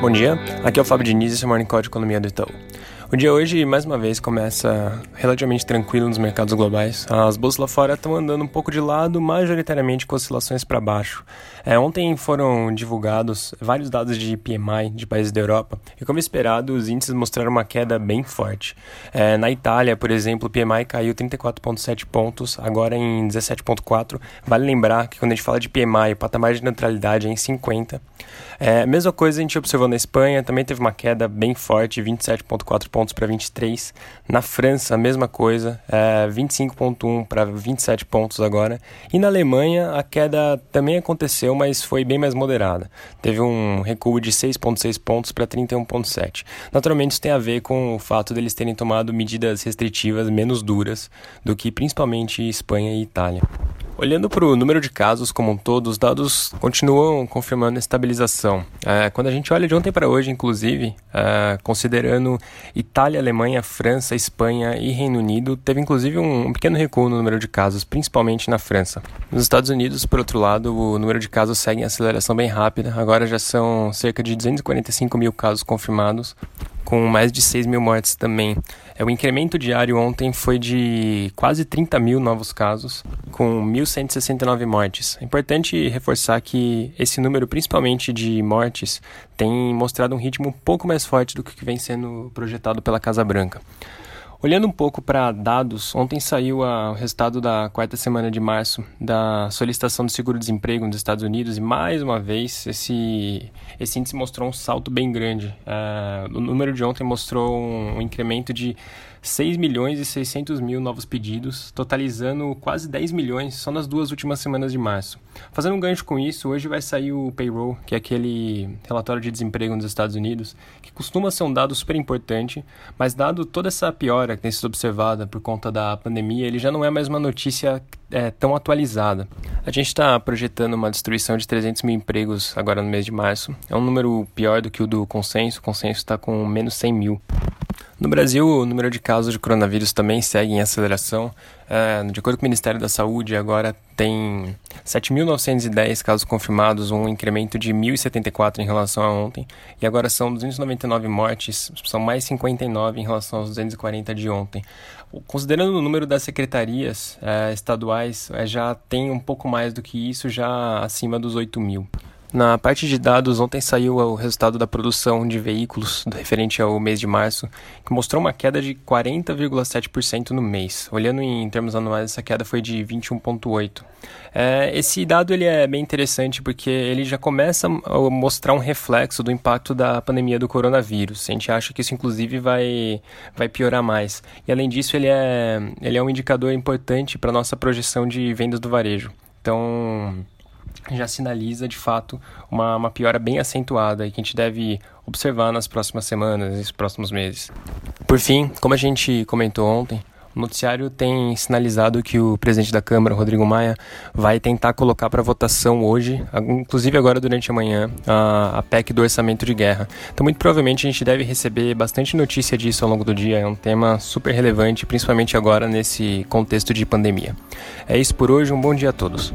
Bom dia, aqui é o Fábio Diniz e esse é o Morning Call de Economia do Itaú. O dia hoje, mais uma vez, começa relativamente tranquilo nos mercados globais. As bolsas lá fora estão andando um pouco de lado, majoritariamente com oscilações para baixo. É, ontem foram divulgados vários dados de PMI de países da Europa e, como esperado, os índices mostraram uma queda bem forte. É, na Itália, por exemplo, o PMI caiu 34,7 pontos, agora em 17,4. Vale lembrar que quando a gente fala de PMI, o patamar de neutralidade é em 50. É, mesma coisa a gente observou na Espanha, também teve uma queda bem forte, 27,4 pontos para 23. Na França, a mesma coisa, é, 25,1 para 27 pontos agora. E na Alemanha, a queda também aconteceu, mas foi bem mais moderada. Teve um recuo de 6,6 pontos para 31,7. Naturalmente, isso tem a ver com o fato deles terem tomado medidas restritivas menos duras do que principalmente Espanha e Itália. Olhando para o número de casos como um todo, os dados continuam confirmando estabilização. É, quando a gente olha de ontem para hoje, inclusive, é, considerando Itália, Alemanha, França, Espanha e Reino Unido, teve inclusive um, um, pequeno recuo no número de casos, principalmente na França. Nos Estados Unidos, por outro lado, o número de casos segue em aceleração bem rápida. Agora já são cerca de 245 mil casos confirmados, com mais de 6 mil mortes também. É, o incremento diário ontem foi de quase 30 mil novos casos, com 1.169 mortes. É importante reforçar que esse número, principalmente de mortes, tem mostrado um ritmo um pouco mais forte do que vem sendo projetado pela Casa Branca. Olhando um pouco para dados, ontem saiu o resultado da quarta semana de março da solicitação do seguro-desemprego nos Estados Unidos e mais uma vez esse, esse índice mostrou um salto bem grande. Uh, o número de ontem mostrou um, um incremento de 6 milhões e 600 mil novos pedidos, totalizando quase 10 milhões só nas duas últimas semanas de março. Fazendo um gancho com isso, hoje vai sair o payroll, que é aquele relatório de desemprego nos Estados Unidos, que costuma ser um dado super importante, mas dado toda essa piora que tem sido observada por conta da pandemia, ele já não é mais uma notícia é, tão atualizada. A gente está projetando uma destruição de 300 mil empregos agora no mês de março. É um número pior do que o do consenso, o consenso está com menos 100 mil. No Brasil, o número de casos de coronavírus também segue em aceleração. É, de acordo com o Ministério da Saúde, agora tem 7.910 casos confirmados, um incremento de 1.074 em relação a ontem. E agora são 299 mortes, são mais 59 em relação aos 240 de ontem. Considerando o número das secretarias é, estaduais, é, já tem um pouco mais do que isso, já acima dos 8 mil. Na parte de dados, ontem saiu o resultado da produção de veículos referente ao mês de março, que mostrou uma queda de 40,7% no mês. Olhando em termos anuais, essa queda foi de 21,8%. É, esse dado ele é bem interessante porque ele já começa a mostrar um reflexo do impacto da pandemia do coronavírus. A gente acha que isso, inclusive, vai, vai piorar mais. E, além disso, ele é, ele é um indicador importante para a nossa projeção de vendas do varejo. Então já sinaliza de fato uma, uma piora bem acentuada e que a gente deve observar nas próximas semanas, nos próximos meses. Por fim, como a gente comentou ontem, o noticiário tem sinalizado que o presidente da Câmara, Rodrigo Maia, vai tentar colocar para votação hoje, inclusive agora durante a manhã, a, PEC do orçamento de guerra. Então, muito provavelmente, a gente deve receber bastante notícia disso ao longo do dia. É um tema super relevante, principalmente agora nesse contexto de pandemia. É isso por hoje, um bom dia a todos.